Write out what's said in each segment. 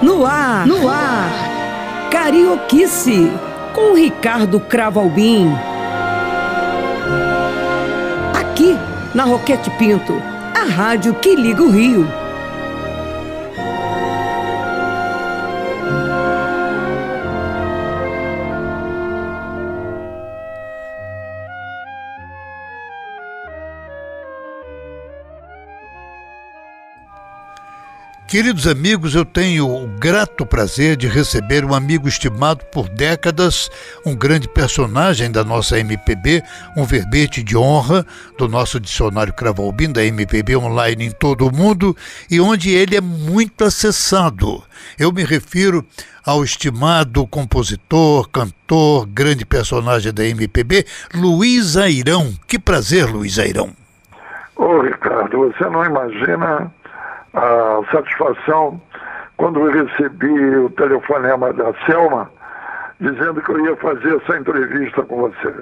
No ar, no ar, Carioquice, com Ricardo Cravalbim. Aqui, na Roquete Pinto, a rádio que liga o Rio. Queridos amigos, eu tenho o grato prazer de receber um amigo estimado por décadas, um grande personagem da nossa MPB, um verbete de honra do nosso dicionário Cravalbim, da MPB online em todo o mundo, e onde ele é muito acessado. Eu me refiro ao estimado compositor, cantor, grande personagem da MPB, Luiz Airão. Que prazer, Luiz Airão. Ô, Ricardo, você não imagina a satisfação quando recebi o telefonema da Selma dizendo que eu ia fazer essa entrevista com você.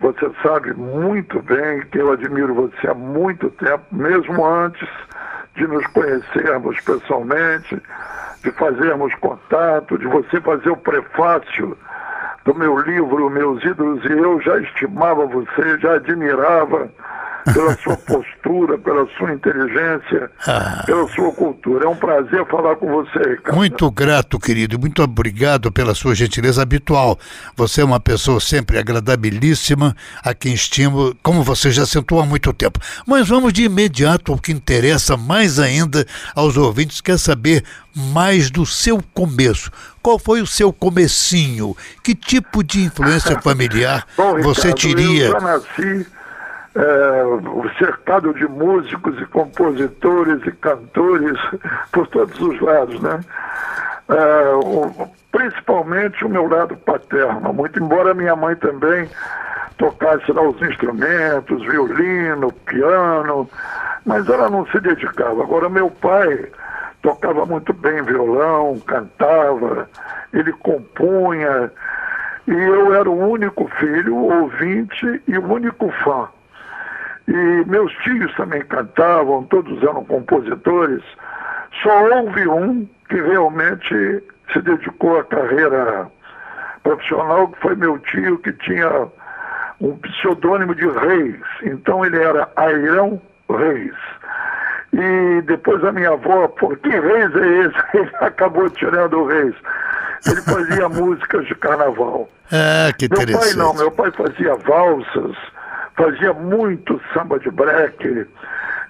Você sabe muito bem que eu admiro você há muito tempo, mesmo antes de nos conhecermos pessoalmente, de fazermos contato, de você fazer o prefácio do meu livro Meus Ídolos, e eu já estimava você, já admirava pela sua postura, pela sua inteligência, ah. pela sua cultura. É um prazer falar com você, Ricardo. Muito grato, querido. Muito obrigado pela sua gentileza habitual. Você é uma pessoa sempre agradabilíssima, a quem estimo, como você já sentou há muito tempo. Mas vamos de imediato ao que interessa mais ainda aos ouvintes, quer saber mais do seu começo. Qual foi o seu comecinho? Que tipo de influência familiar Bom, você Ricardo, teria? Eu já nasci é, cercado de músicos e compositores e cantores por todos os lados, né? É, o, principalmente o meu lado paterno, muito embora minha mãe também tocasse lá os instrumentos, violino, piano, mas ela não se dedicava. Agora meu pai tocava muito bem violão, cantava, ele compunha, e eu era o único filho, ouvinte e o único fã. E meus tios também cantavam, todos eram compositores. Só houve um que realmente se dedicou à carreira profissional, que foi meu tio, que tinha um pseudônimo de Reis. Então ele era Airão Reis. E depois a minha avó, por que Reis é esse? Ele acabou tirando o Reis. Ele fazia músicas de carnaval. Ah, que. Meu pai não, meu pai fazia valsas, fazia muito samba de break.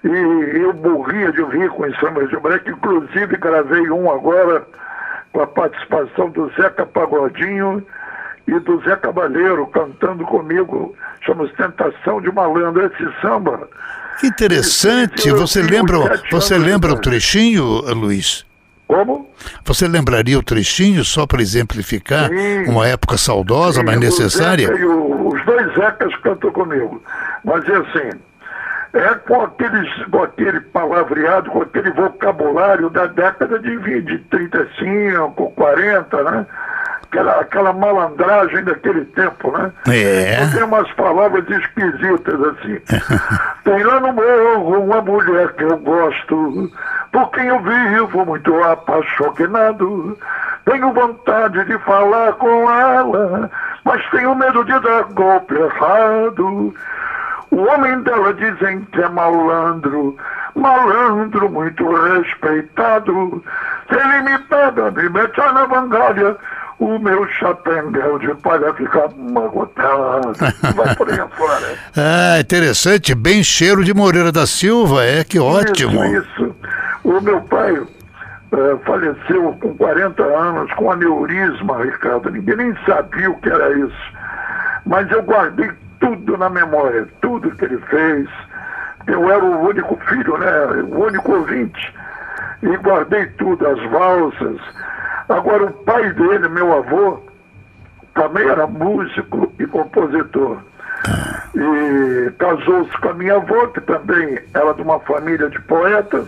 E eu morria de rir com os sambas de break, inclusive gravei um agora com a participação do Zeca Pagodinho e do Zé Cabaleiro cantando comigo, chama Tentação de Malandro, esse samba. Que interessante. Você lembra, você lembra o trechinho, Luiz? Como? Você lembraria o trechinho só para exemplificar Sim. uma época saudosa, Sim, mas necessária? O- os dois Zecas cantam comigo. Mas é assim, é com, aqueles, com aquele palavreado, com aquele vocabulário da década de 20, de 35, 40, né? Aquela, aquela malandragem daquele tempo, né? É. Tem umas palavras esquisitas assim. Tem lá no morro uma mulher que eu gosto, por quem eu vivo muito apaixonado. Tenho vontade de falar com ela, mas tenho medo de dar golpe errado. O homem dela dizem que é malandro, malandro muito respeitado. Se ele me pega, me mete na vangalha, o meu chapéu de palha fica magotado. Vai por aí afora. Ah, interessante. Bem cheiro de Moreira da Silva. É, que ótimo. Isso, isso. O meu pai eh, faleceu com 40 anos com aneurisma, Ricardo. Ninguém nem sabia o que era isso. Mas eu guardei tudo na memória, tudo que ele fez. Eu era o único filho, né? O único ouvinte. E guardei tudo, as valsas. Agora, o pai dele, meu avô, também era músico e compositor. E casou-se com a minha avó, que também era de uma família de poetas.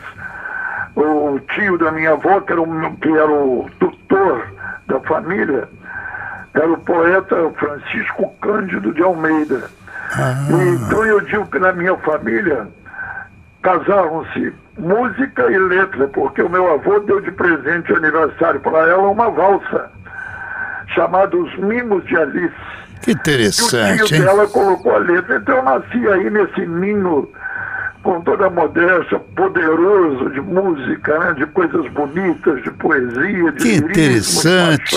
o tio da minha avó, que era o, que era o tutor da família, era o poeta Francisco Cândido de Almeida. Ah. Então eu digo que na minha família casaram-se música e letra, porque o meu avô deu de presente de aniversário para ela uma valsa chamada Os Mimos de Alice. Que interessante. E o tio dela colocou a letra. Então eu nasci aí nesse ninho com toda a modéstia, poderoso de música, né? de coisas bonitas, de poesia, de Que interessante.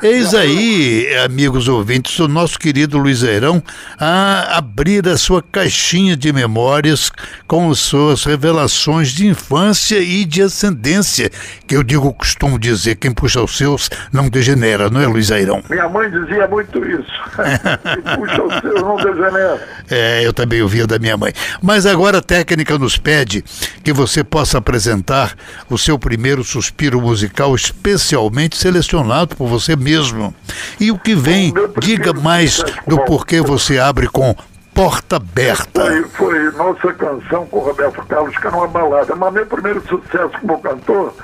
Eis aí, amigos ouvintes, o nosso querido Luiz Eirão a abrir a sua caixinha de memórias com suas revelações de infância e de ascendência, que eu digo, costumo dizer, quem puxa os seus não degenera, não é, Luiz Eirão? Minha mãe dizia muito isso. quem puxa os seus não degenera. É, eu também ouvia da minha mãe. Mas agora técnica nos pede que você possa apresentar o seu primeiro suspiro musical especialmente selecionado por você mesmo. E o que vem, diga mais do porquê você abre com Porta Aberta. Foi, foi nossa canção com o Roberto Carlos, que era uma balada. Mas meu primeiro sucesso como cantor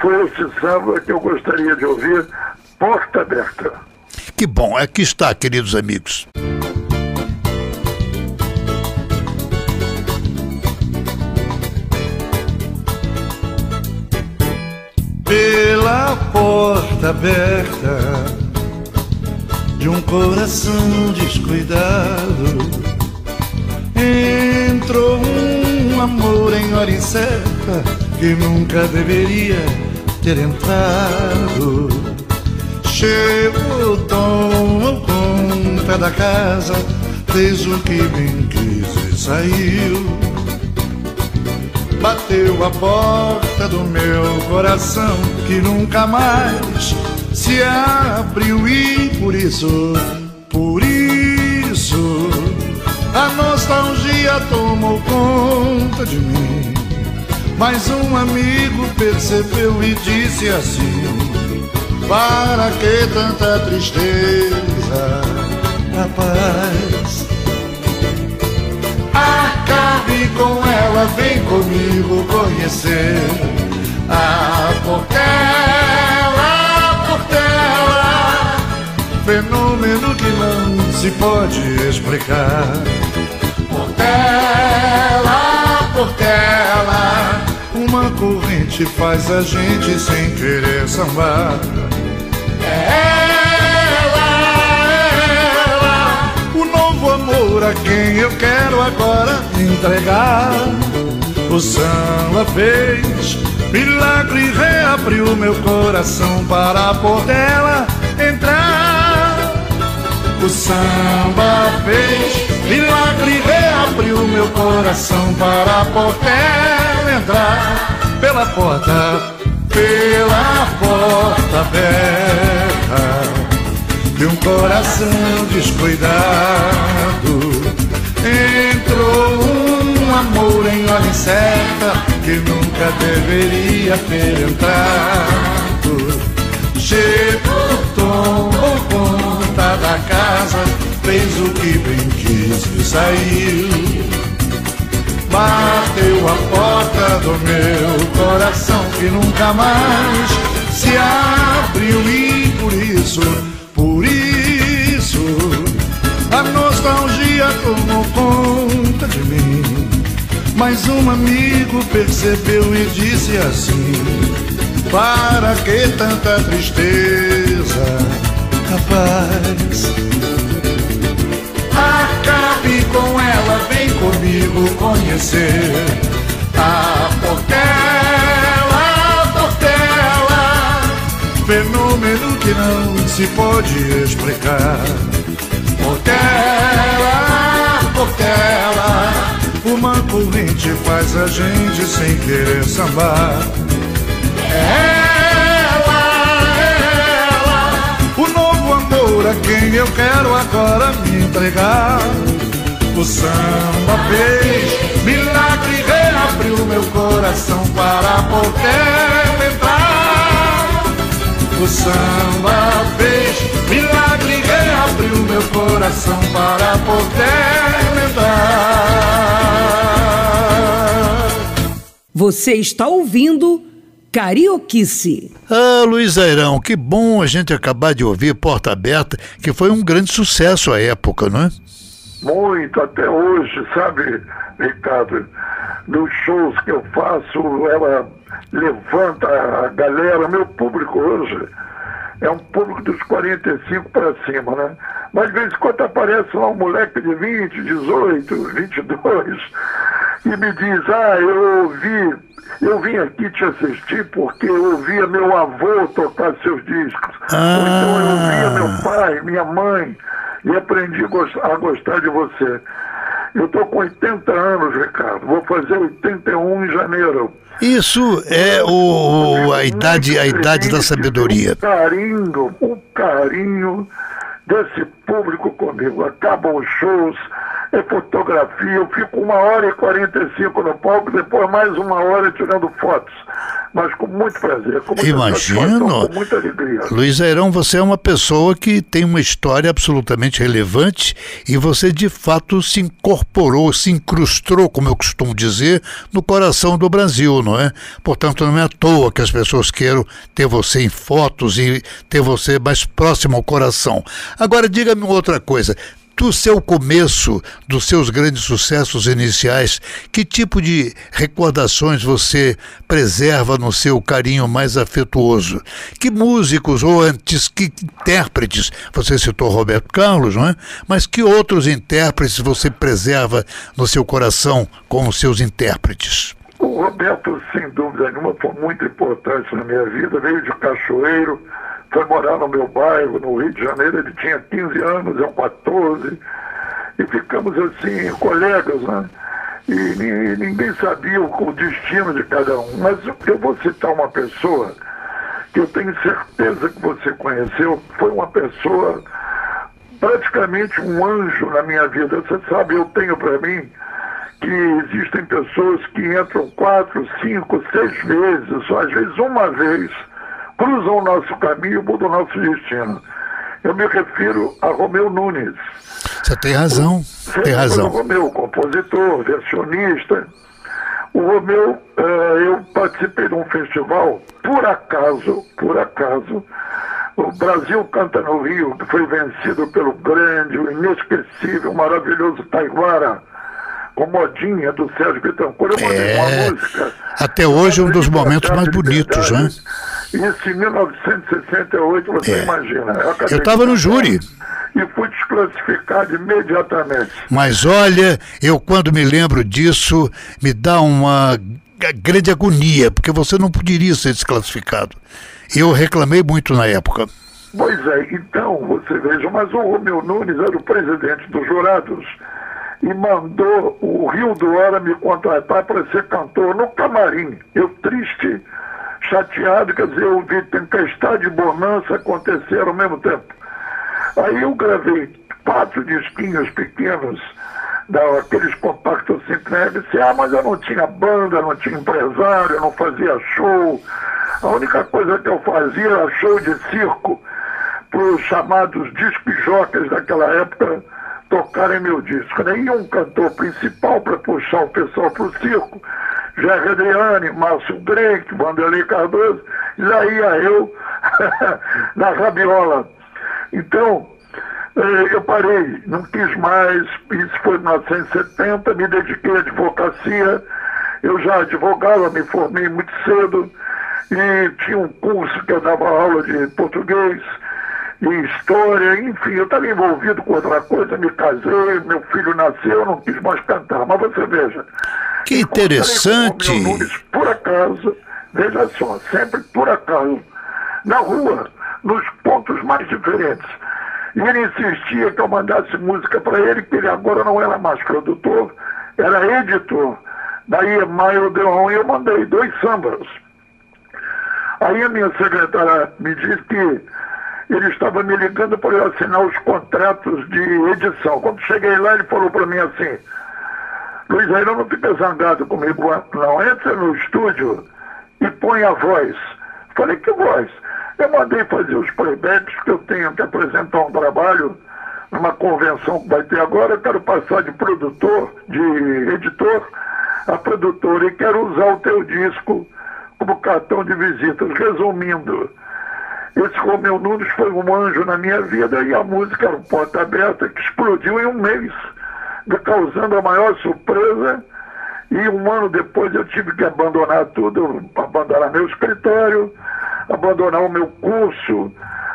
foi esse samba que eu gostaria de ouvir, Porta Aberta. Que bom, aqui está, queridos amigos. Pela porta aberta de um coração descuidado. Entrou um amor em hora incerta que nunca deveria ter entrado. Chegou, tomou conta da casa, fez o que bem quis e saiu bateu a porta do meu coração que nunca mais se abriu e por isso, por isso a nostalgia tomou conta de mim. Mas um amigo percebeu e disse assim: Para que tanta tristeza, rapaz? Acabe com ela, vem comigo conhecer a Portela, Portela. Fenômeno que não se pode explicar. Portela, Portela. Uma corrente faz a gente sem querer sambar. A quem eu quero agora entregar. O samba fez milagre, reabriu meu coração para por dela entrar. O samba fez milagre, reabriu meu coração para por dela entrar. Pela porta, pela porta aberta de um coração descuidado. Entrou um amor em hora incerta que nunca deveria ter entrado. Chegou, tomou conta da casa, fez o que bem quis e saiu. Bateu a porta do meu coração que nunca mais se abriu e por isso por isso, a nostalgia tomou conta de mim. Mas um amigo percebeu e disse assim: Para que tanta tristeza, rapaz? Acabe com ela, vem comigo conhecer a Portela, Portela, fenômeno que não se pode explicar. Portela, Portela, uma corrente faz a gente sem querer sambar. Ela, ela, o novo amor a quem eu quero agora me entregar. O samba fez milagre, reabriu meu coração para poder entrar. O samba fez milagre, reabriu meu coração para poder entrar. Você está ouvindo Carioquice. Ah, Luiz Airão, que bom a gente acabar de ouvir Porta Aberta, que foi um grande sucesso à época, não é? Muito, até hoje, sabe, Ricardo? Nos shows que eu faço, ela levanta a galera, meu público hoje é um público dos 45 para cima, né? Mas de vez em quando aparece lá um moleque de 20, 18, 22 e me diz, ah, eu ouvi, eu vim aqui te assistir porque eu ouvia meu avô tocar seus discos. Ah. Ou então eu ouvia meu pai, minha mãe, e aprendi a gostar de você. Eu estou com 80 anos, Ricardo. Vou fazer 81 em janeiro. Isso é o, a idade, a idade da sabedoria. O carinho, o carinho desse público comigo. Acabam os shows, é fotografia, eu fico uma hora e 45 no palco, depois mais uma hora tirando fotos. Mas com muito prazer, com muita Imagino. com muita alegria. Luiz Airão, você é uma pessoa que tem uma história absolutamente relevante e você de fato se incorporou, se incrustou, como eu costumo dizer, no coração do Brasil, não é? Portanto, não é à toa que as pessoas queiram ter você em fotos e ter você mais próximo ao coração. Agora, diga-me outra coisa do seu começo, dos seus grandes sucessos iniciais, que tipo de recordações você preserva no seu carinho mais afetuoso? Que músicos ou antes, que intérpretes, você citou Roberto Carlos, não é? Mas que outros intérpretes você preserva no seu coração como seus intérpretes? O Roberto, sem dúvida nenhuma, foi muito importante na minha vida, veio de Cachoeiro, foi morar no meu bairro, no Rio de Janeiro, ele tinha 15 anos, eu 14, e ficamos assim, colegas, né? E, e ninguém sabia o, o, destino de cada um. Mas eu vou citar uma pessoa que eu tenho certeza que você conheceu, foi uma pessoa praticamente um anjo na minha vida. Você sabe, eu tenho para mim que existem pessoas que entram quatro, cinco, seis vezes, ou às vezes uma vez cruzam o nosso caminho, mudam o nosso destino. Eu me refiro a Romeu Nunes. Você tem razão, Você tem razão. O Romeu, compositor, versionista. O Romeu, uh, eu participei de um festival, por acaso, por acaso, o Brasil Canta no Rio, que foi vencido pelo grande, inesquecível, maravilhoso Taiguara, com modinha do Sérgio Bittencourt. Eu mandei É, uma música. até hoje um dos momentos mais bonitos, né? Isso em 1968, você É. imagina. Eu estava no júri. E fui desclassificado imediatamente. Mas olha, eu quando me lembro disso, me dá uma grande agonia, porque você não poderia ser desclassificado. Eu reclamei muito na época. Pois é, então, você veja, mas o Romeu Nunes era o presidente dos jurados e mandou o Rio do Hora me contratar para ser cantor no camarim. Eu triste, chateado, quer dizer, eu vi tempestade e bonança acontecer ao mesmo tempo. Aí eu gravei quatro disquinhos pequenos, daqueles compactos Sinclair, e disse, ah, mas eu não tinha banda, não tinha empresário, eu não fazia show. A única coisa que eu fazia era show de circo para os chamados disc-jockeys daquela época tocarem meu disco. Né? E um cantor principal para puxar o pessoal para o circo, Jair Adriane, Márcio Drake, Vanderlei Cardoso, e lá ia eu na rabiola. Então, eh, eu parei, não quis mais, isso foi em 1970, me dediquei à advocacia, eu já advogava, me formei muito cedo, e tinha um curso que eu dava aula de português, e história, enfim, eu estava envolvido com outra coisa, me casei, meu filho nasceu, eu não quis mais cantar, mas você veja. Que interessante. Romeu Nunes, por acaso, veja só, sempre por acaso, na rua, nos pontos mais diferentes. E ele insistia que eu mandasse música para ele, que ele agora não era mais produtor, era editor da EMI Odeon, e eu mandei dois sambas. Aí a minha secretária me disse que ele estava me ligando para eu assinar os contratos de edição. Quando cheguei lá, ele falou para mim assim, Luiz Ayrão, fica zangado comigo, não. Entra no estúdio e põe a voz. Falei, que voz? Eu mandei fazer os playbacks, porque eu tenho que apresentar um trabalho numa convenção que vai ter agora. Eu quero passar de produtor, de editor, a produtora e quero usar o teu disco como cartão de visitas. Resumindo, esse Romeu Nunes foi um anjo na minha vida e a música era um porta aberta que explodiu em um mês, causando a maior surpresa. E um ano depois eu tive que abandonar tudo, abandonar meu escritório, abandonar o meu curso,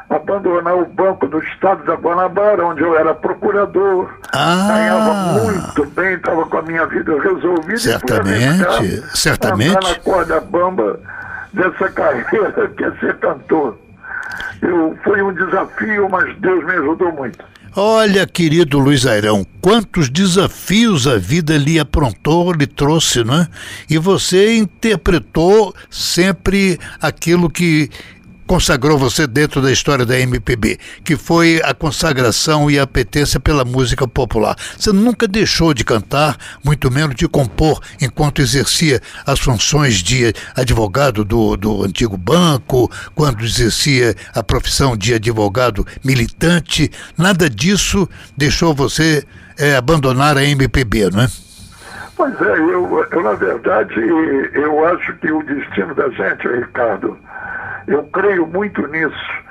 abandonar o banco do estado da Guanabara, onde eu era procurador. Ah. Ganhava muito bem, estava com a minha vida resolvida. Certamente, certamente. na corda bamba dessa carreira que é ser cantor. Eu, foi um desafio, mas Deus me ajudou muito. Olha, querido Luiz Airão, quantos desafios a vida lhe aprontou, lhe trouxe, não é? E você interpretou sempre aquilo que consagrou você dentro da história da MPB, que foi a consagração e a apetência pela música popular. Você nunca deixou de cantar, muito menos de compor, enquanto exercia as funções de advogado do, do antigo banco, quando exercia a profissão de advogado militante. Nada disso deixou você é, abandonar a MPB, não é? Pois é, eu, eu na verdade, eu acho que o destino da gente, Ricardo, eu creio muito nisso,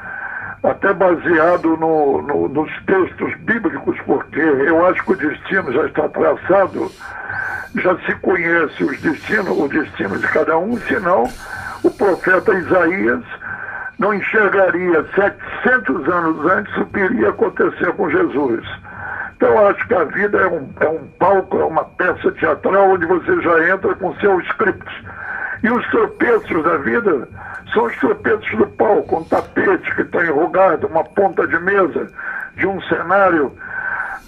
até baseado no, no, nos textos bíblicos, porque eu acho que o destino já está traçado, já se conhece os destinos, o destino de cada um, senão o profeta Isaías não enxergaria 700 anos antes o que iria acontecer com Jesus. Então, acho que a vida é um, é um palco, é uma peça teatral onde você já entra com seus scripts. E os tropeços da vida são os tropeços do palco, um tapete que está enrugado, uma ponta de mesa, de um cenário.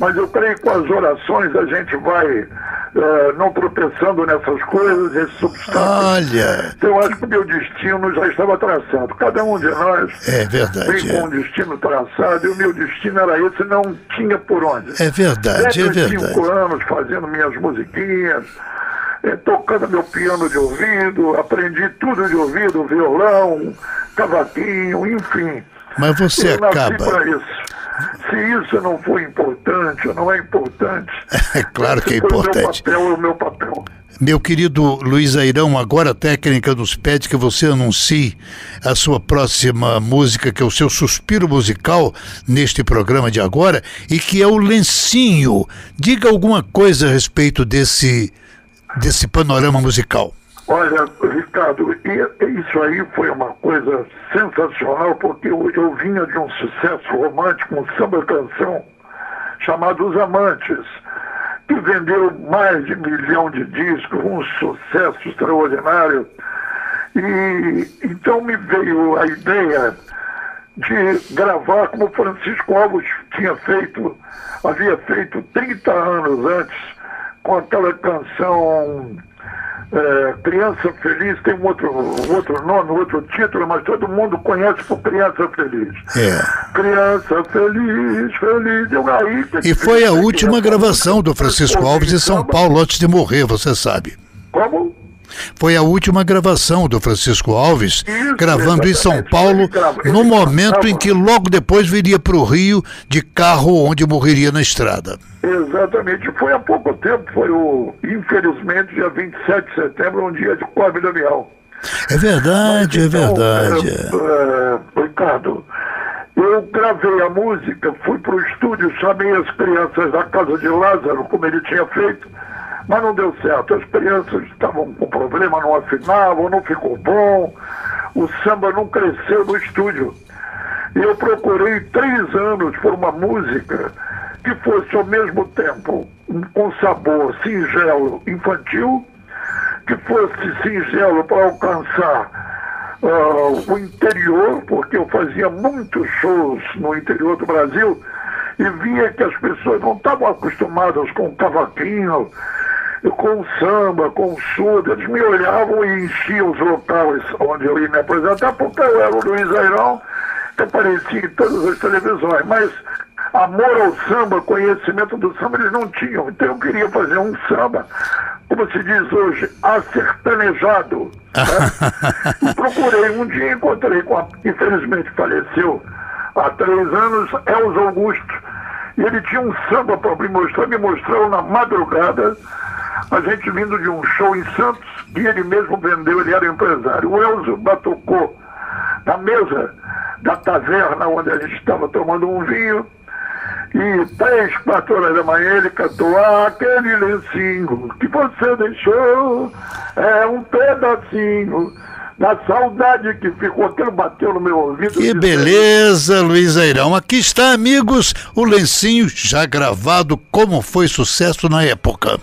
Mas eu creio que com as orações a gente vai Uh, não tropeçando nessas coisas, esses obstáculos. Olha! Então, eu acho que o meu destino já estava traçado. Cada um de nós é verdade, vem com um destino traçado e o meu destino era esse, não tinha por onde. É verdade, Desde é verdade. cinco anos fazendo minhas musiquinhas, tocando meu piano de ouvido, aprendi tudo de ouvido, violão, cavaquinho, enfim. Mas você eu acaba. isso. Se isso não for importante, não é importante. É claro que é importante. O meu papel é o meu papel. Meu querido Luiz Airão, agora a técnica nos pede que você anuncie a sua próxima música, que é o seu suspiro musical neste programa de agora, e que é o Lencinho. Diga alguma coisa a respeito desse, desse panorama musical. Olha, Ricardo, isso aí foi uma coisa sensacional, porque eu, eu vinha de um sucesso romântico, um samba-canção, chamado Os Amantes, que vendeu mais de milhão de discos, um sucesso extraordinário. E então me veio a ideia de gravar como Francisco Alves tinha feito, havia feito 30 anos antes, com aquela canção é, Criança Feliz, tem um outro, outro nome, outro título, mas todo mundo conhece por Criança Feliz. É. Criança feliz, feliz, eu aí. E foi a última gravação do Francisco Alves em São Paulo antes de morrer, você sabe. Como? Foi a última gravação do Francisco Alves, Isso, gravando em São. Paulo, no momento em que logo depois viria para o Rio de carro onde morreria na estrada. Exatamente. Foi há pouco tempo, foi o, infelizmente, dia 27 de setembro, um dia de Coab da Miau. É verdade, é verdade. é, é, Ricardo, eu gravei a música, fui para o estúdio, chamei as crianças da casa de Lázaro, como ele tinha feito, mas não deu certo. As crianças estavam com problema, não afinavam, não ficou bom, o samba não cresceu no estúdio. E eu procurei três anos por uma música que fosse ao mesmo tempo um- com sabor singelo infantil, que fosse singelo para alcançar ah, o interior, porque eu fazia muitos shows no interior do Brasil e via que as pessoas não estavam acostumadas com o cavaquinho, com o samba, com o surdo. Eles me olhavam e enchiam os locais onde eu ia me apresentar, porque eu era o Luiz Airão, que aparecia em todas as televisões. Mas amor ao samba, conhecimento do samba, eles não tinham. Então eu queria fazer um samba, como se diz hoje, acertanejado. né? E procurei um dia, encontrei com a, infelizmente faleceu há três anos, Elza Augusto. E ele tinha um samba para me mostrar, me mostrou na madrugada a gente vindo de um show em Santos, que ele mesmo vendeu, ele era empresário. O Elzo batucou na mesa da taverna onde a gente estava tomando um vinho. E três, quatro horas da manhã ele cantou ah, aquele lencinho que você deixou é um pedacinho da saudade que ficou, aquilo bateu no meu ouvido. Que beleza, Luiz Airão. Aqui está, amigos, o lencinho já gravado, como foi sucesso na época.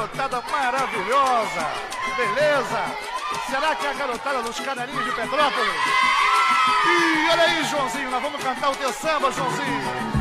Garotada maravilhosa! Beleza? Será que é a garotada dos canarinhos de Petrópolis? E olha aí, Joãozinho, nós vamos cantar o teu samba, Joãozinho.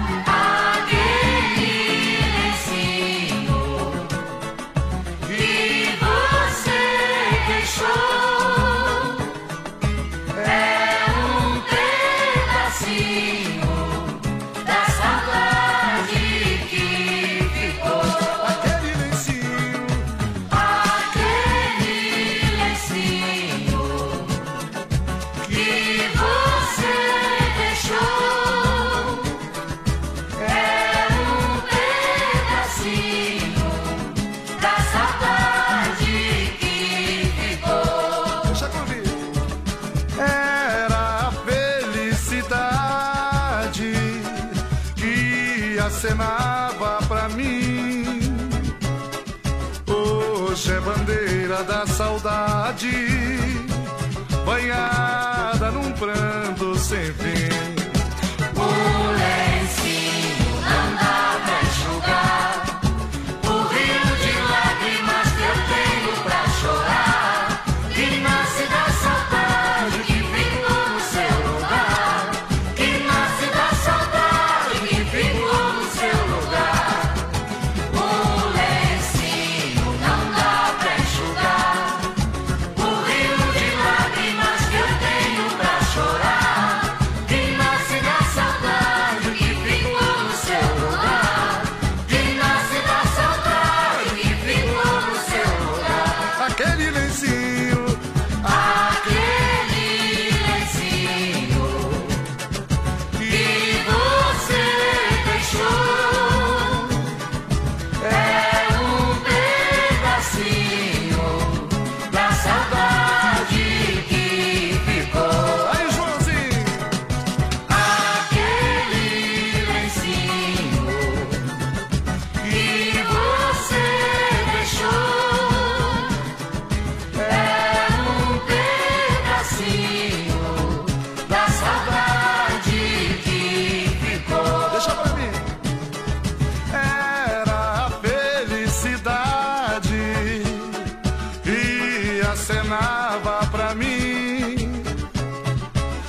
Acenava pra mim.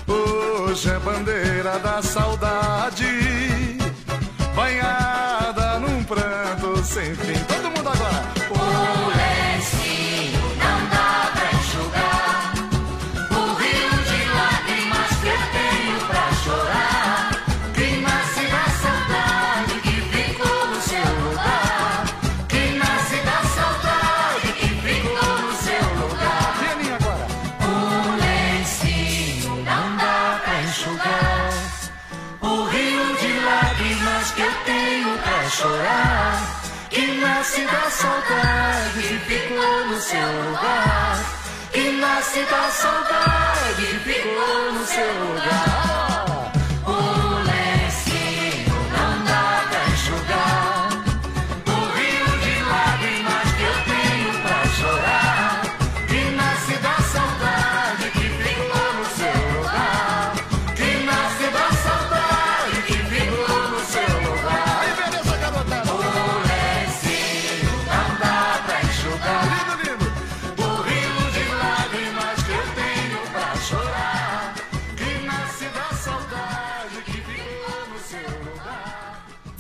Hoje é bandeira da saudade, saudade ficou no seu lugar. Que nasce da saudade ficou no seu lugar.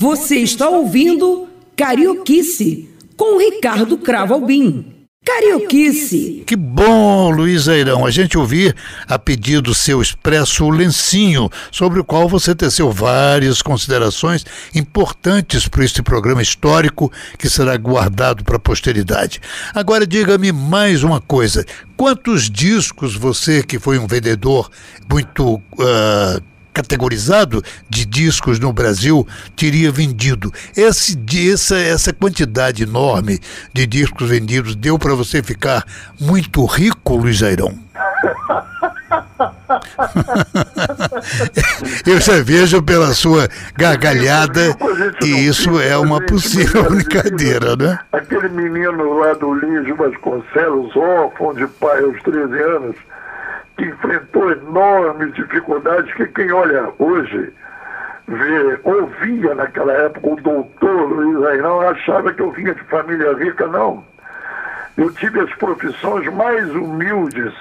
Você está ouvindo Carioquice com Ricardo Cravo Albim. Carioquice. Que bom, Luiz Airão, a gente ouvir a pedido seu expresso o lencinho, sobre o qual você teceu várias considerações importantes para este programa histórico que será guardado para a posteridade. Agora diga-me mais uma coisa: quantos discos você, que foi um vendedor muito ah, categorizado de discos no Brasil teria vendido. Esse, essa, essa quantidade enorme de discos vendidos deu para você ficar muito rico, Luiz Airão? Eu já vejo pela sua gargalhada que isso é uma possível brincadeira, né? Aquele menino lá do Lígio Vasconcelos, órfão de pai aos 13 anos, que enfrentou enormes dificuldades, que quem olha hoje, vê, ouvia naquela época o doutor Luiz Airão, achava que eu vinha de família rica, não. Eu tive as profissões mais humildes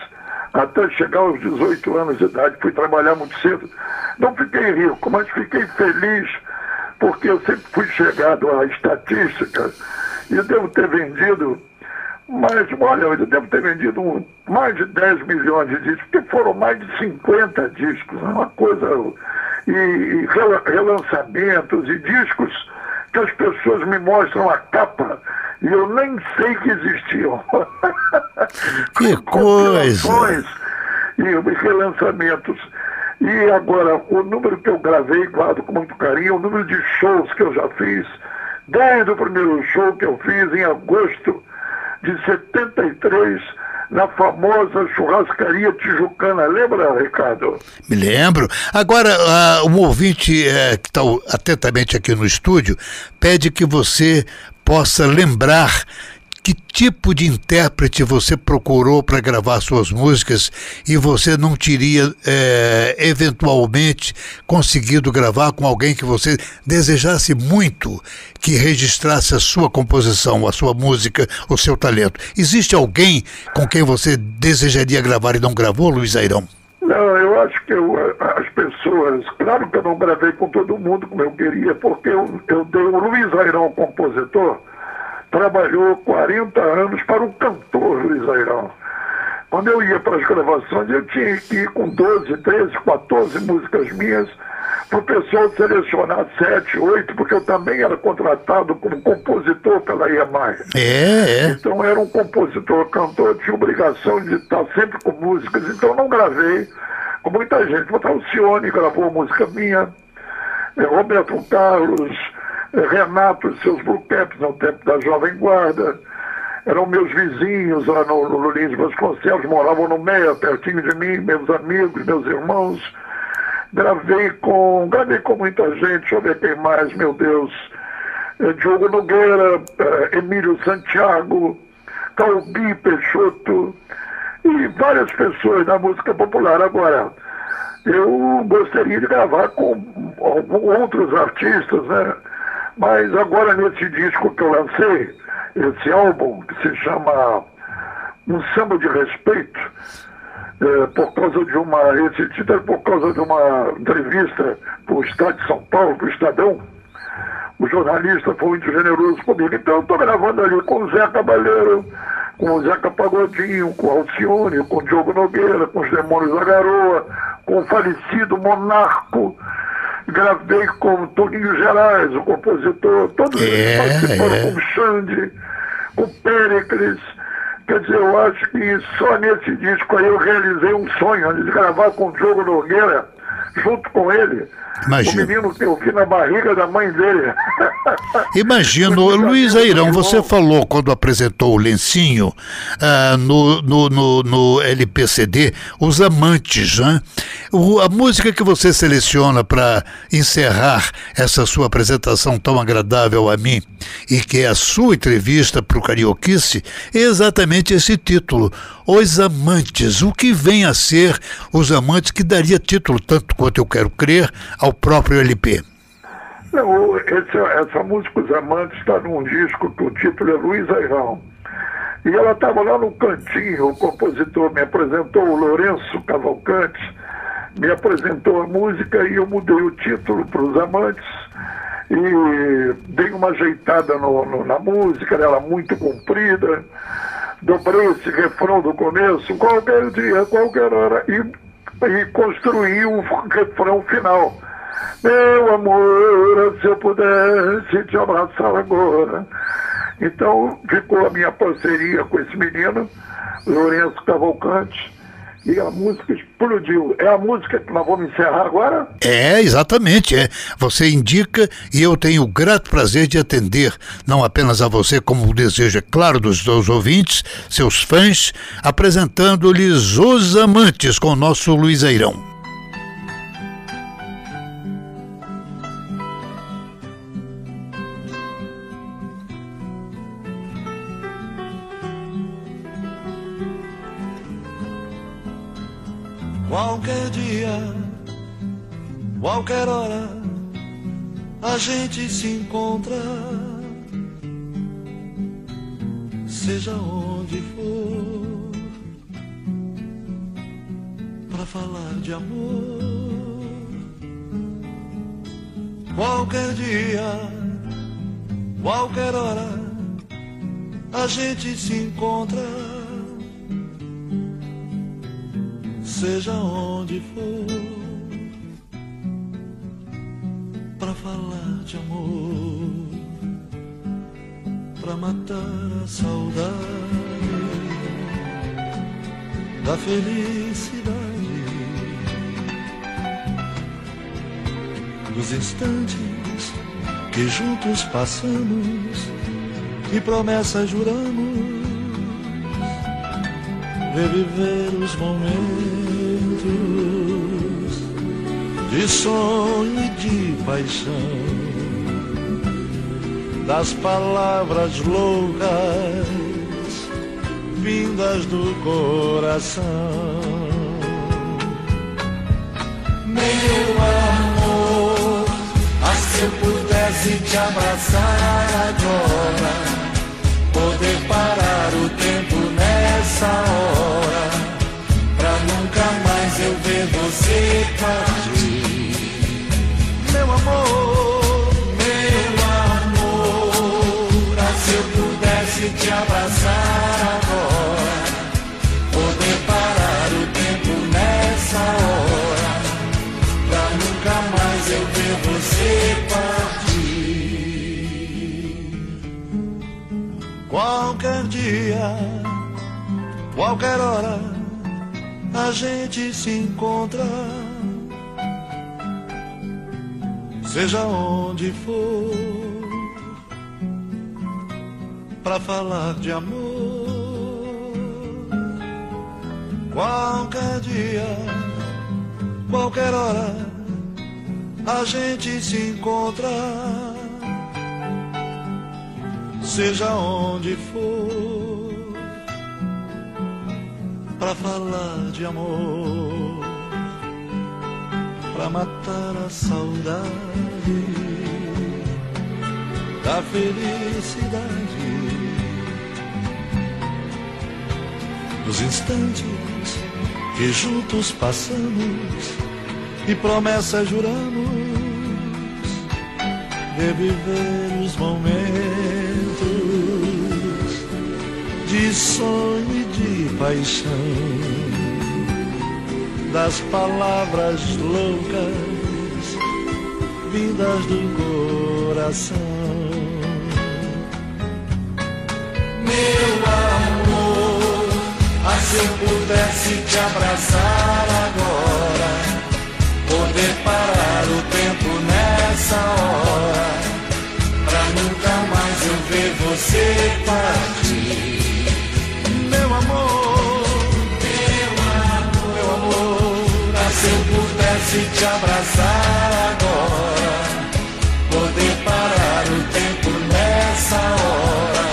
até chegar aos 18 anos de idade, fui trabalhar muito cedo. Não fiquei rico, mas fiquei feliz porque eu sempre fui chegado à estatística e devo ter vendido mais, olha, eu devo ter vendido mais de 10 milhões de discos, porque foram mais de 50 discos, uma coisa, e, e relançamentos e discos que as pessoas me mostram a capa e eu nem sei que existiam. Que coisa! E relançamentos. E agora, o número que eu gravei, guardo com muito carinho, o número de shows que eu já fiz, desde o primeiro show que eu fiz em agosto de 73, na famosa churrascaria tijucana. Lembra, Ricardo? Me lembro. Agora, uh, um ouvinte uh, que está atentamente aqui no estúdio pede que você possa lembrar que tipo de intérprete você procurou para gravar suas músicas e você não teria é, eventualmente conseguido gravar com alguém que você desejasse muito que registrasse a sua composição, a sua música, o seu talento. Existe alguém com quem você desejaria gravar e não gravou, Luiz Airão? Não, eu acho que eu, as pessoas, claro que eu não gravei com todo mundo como eu queria, porque eu, eu dei o Luiz Airão, compositor, trabalhou 40 anos para o cantor Luiz Airão. Quando eu ia para as gravações, eu tinha que ir com 12, 13, 14 músicas minhas para o pessoal selecionar 7, 8, porque eu também era contratado como compositor pela EMAI. É, é. Então era um compositor, cantor, tinha obrigação de estar sempre com músicas, então não gravei com muita gente. O Alcione gravou música minha, é, Roberto Carlos, Renato e seus Blue Caps no tempo da Jovem Guarda. Eram meus vizinhos lá no, no Lins Vasconcelos, moravam no meio, pertinho de mim, meus amigos, meus irmãos. Gravei com, gravei com muita gente, deixa eu ver quem mais, meu Deus. Eh, Diogo Nogueira, eh, Emílio Santiago, Calbi Peixoto e várias pessoas da música popular. Agora, eu gostaria de gravar com outros artistas, né? Mas agora nesse disco que eu lancei, esse álbum que se chama Um Samba de Respeito, é, por causa de uma. Esse título é por causa de uma entrevista para o Estado de São Paulo, para o Estadão. O jornalista foi muito generoso comigo. Então eu estou gravando ali com o Zé Cabaleiro, com o Zeca Pagodinho, com o Alcione, com o Diogo Nogueira, com os Demônios da Garoa, com o falecido Monarco gravei com Toninho Gerais, o compositor, todos eles É, participaram é. com o Xande, com o Péricles. Quer dizer, eu acho que só nesse disco aí eu realizei um sonho de gravar com o Diogo Nogueira, junto com ele. Imagino. O menino que eu vi na barriga da mãe dele. Imagino, Luiz Airão, você falou quando apresentou o lencinho ah, no, no, no, no LPCD, Os Amantes, né? O- a música que você seleciona para encerrar essa sua apresentação tão agradável a mim e que é a sua entrevista para o Carioquice é exatamente esse título, Os Amantes. O que vem a ser Os Amantes, que daria título, tanto quanto eu quero crer, ao próprio LP. Não, esse- essa música Os Amantes está num disco que o título é Luiz Airão. E ela estava lá no cantinho, o compositor me apresentou, o Lourenço Cavalcante, me apresentou a música e eu mudei o título para Os Amantes e dei uma ajeitada no- no- na música, ela muito comprida, dobrei esse refrão do começo, qualquer dia, qualquer hora, e, e construí o refrão final. Meu amor, se eu pudesse te abraçar agora. Então ficou a minha parceria com esse menino, Lourenço Cavalcante, e a música explodiu. É a música que nós vamos encerrar agora? É, exatamente. É. Você indica e eu tenho o grato prazer de atender, não apenas a você, como o desejo, é claro, dos seus ouvintes, seus fãs, apresentando-lhes Os Amantes com o nosso Luizeirão. Qualquer qualquer hora, a gente se encontra, seja onde for, para falar de amor. Qualquer dia, qualquer hora, a gente se encontra. Seja onde for, para falar de amor, para matar a saudade da felicidade. Dos instantes que juntos passamos e promessas juramos reviver os momentos de sonho e de paixão, das palavras loucas vindas do coração. Meu amor, se eu pudesse te abraçar agora, poder parar o tempo nessa hora, pra nunca mais eu ver você partir amor, meu amor. Se eu pudesse te abraçar agora, poder parar o tempo nessa hora, pra nunca mais eu ver você partir. Qualquer dia, qualquer hora, a gente se encontra seja onde for, para falar de amor. Qualquer dia, qualquer hora, a gente se encontra, seja onde for, para falar de amor pra matar a saudade da felicidade. Dos instantes que juntos passamos e promessas juramos reviver os momentos de sonho e de paixão das palavras loucas vindas do coração. Meu amor, ah, se eu pudesse te abraçar agora, poder parar o tempo nessa hora, pra nunca mais eu ver você partir. Pudesse te abraçar agora, poder parar o tempo nessa hora,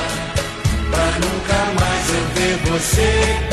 pra nunca mais eu ver você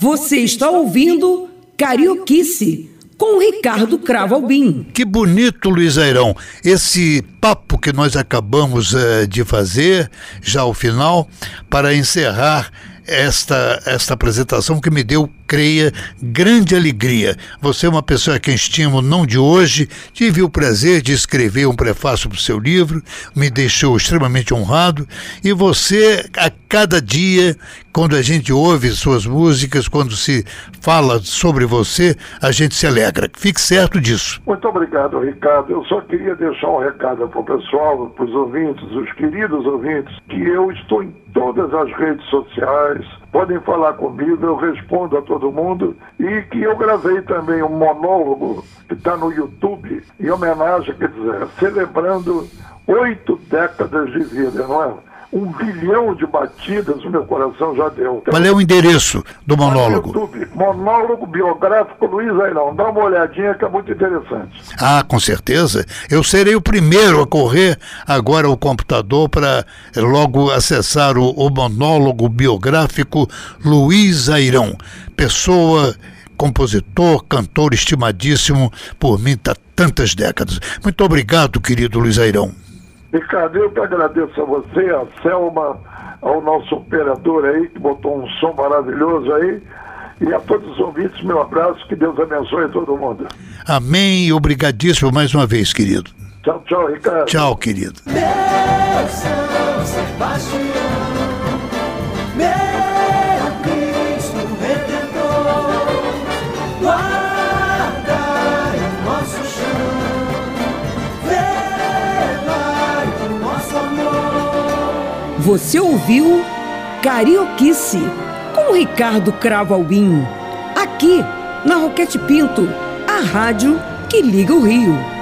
Você está ouvindo Carioquice com Ricardo Cravo Albim. Que bonito, Luiz Airão. Esse papo que nós acabamos uh, de fazer, já ao final, para encerrar esta, esta apresentação que me deu creia, grande alegria. Você é uma pessoa a quem estimo não de hoje. Tive o prazer de escrever um prefácio para o seu livro, me deixou extremamente honrado. E você, a cada dia, quando a gente ouve suas músicas, quando se fala sobre você, a gente se alegra. Fique certo disso. Muito obrigado, Ricardo. Eu só queria deixar um recado para o pessoal, para os ouvintes, os queridos ouvintes, que eu estou em todas as redes sociais. Podem falar comigo, eu respondo a todo mundo. E que eu gravei também um monólogo que está no YouTube, em homenagem, quer dizer, celebrando oito décadas de vida, não é? Um bilhão de batidas o meu coração já deu. Qual é o endereço do monólogo? YouTube, monólogo biográfico Luiz Airão. Dá uma olhadinha que é muito interessante. Ah, com certeza. Eu serei o primeiro a correr agora ao computador para logo acessar o, o monólogo biográfico Luiz Airão. Pessoa compositor, cantor estimadíssimo por mim há tantas décadas. Muito obrigado, querido Luiz Airão. Ricardo, eu que agradeço a você, a Selma, ao nosso operador aí, que botou um som maravilhoso aí. E a todos os ouvintes, meu abraço, que Deus abençoe todo mundo. Amém, obrigadíssimo mais uma vez, querido. Tchau, tchau, Ricardo. Tchau, querido. Meu São Sebastião, Você ouviu Carioquice com Ricardo Cravo Albim. Aqui na Roquete Pinto, a rádio que liga o Rio.